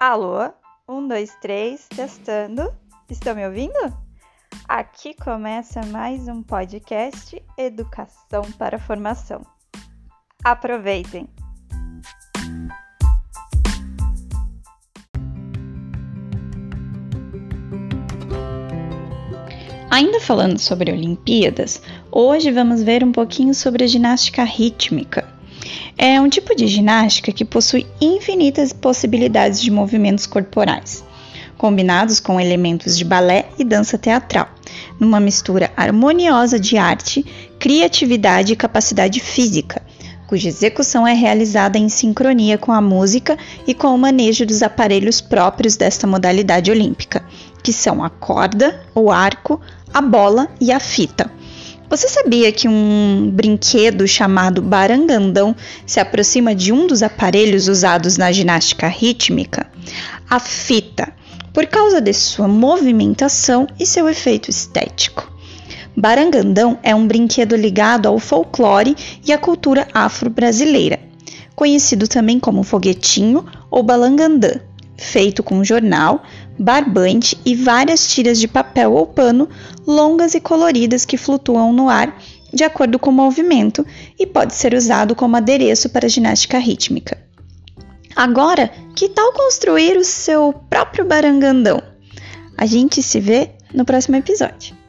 Alô? Um, dois, três, testando. Estão me ouvindo? Aqui começa mais um podcast Educação para Formação. Aproveitem! Ainda falando sobre Olimpíadas, hoje vamos ver um pouquinho sobre a ginástica rítmica. É um tipo de ginástica que possui infinitas possibilidades de movimentos corporais, combinados com elementos de balé e dança teatral, numa mistura harmoniosa de arte, criatividade e capacidade física, cuja execução é realizada em sincronia com a música e com o manejo dos aparelhos próprios desta modalidade olímpica, que são a corda, o arco, a bola e a fita você sabia que um brinquedo chamado barangandão se aproxima de um dos aparelhos usados na ginástica rítmica? A fita, por causa de sua movimentação e seu efeito estético. Barangandão é um brinquedo ligado ao folclore e à cultura afro-brasileira, conhecido também como foguetinho ou balangandã, feito com jornal, barbante e várias tiras de papel ou pano longas e coloridas que flutuam no ar de acordo com o movimento e pode ser usado como adereço para ginástica rítmica. Agora, que tal construir o seu próprio barangandão? A gente se vê no próximo episódio.